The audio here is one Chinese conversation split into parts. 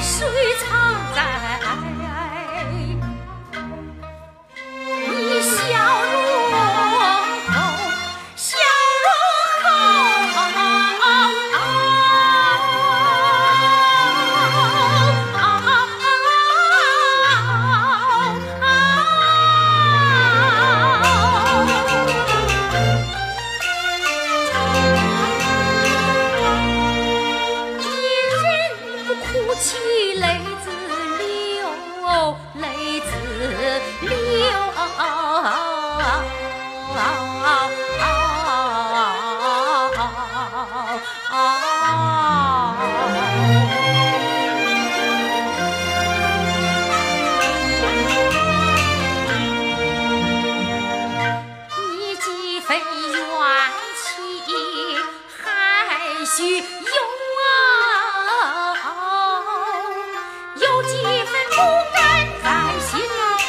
水藏在你笑容后，笑容后，哭泣。你几分怨气还需有有几分不甘在心头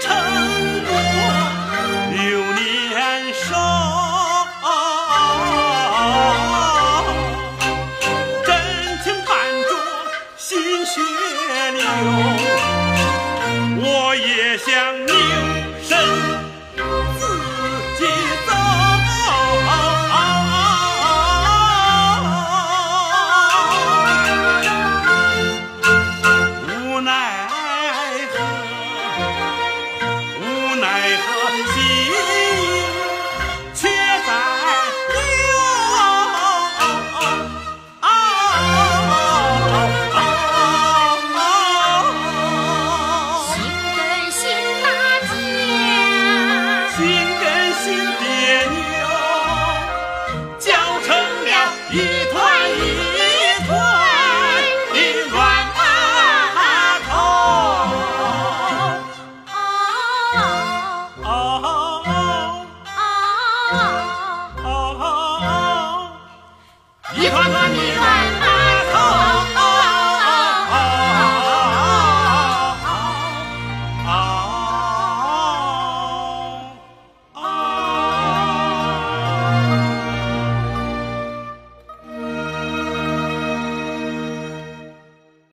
撑不过六年少真情伴着心血流我也想扭身妈咪来。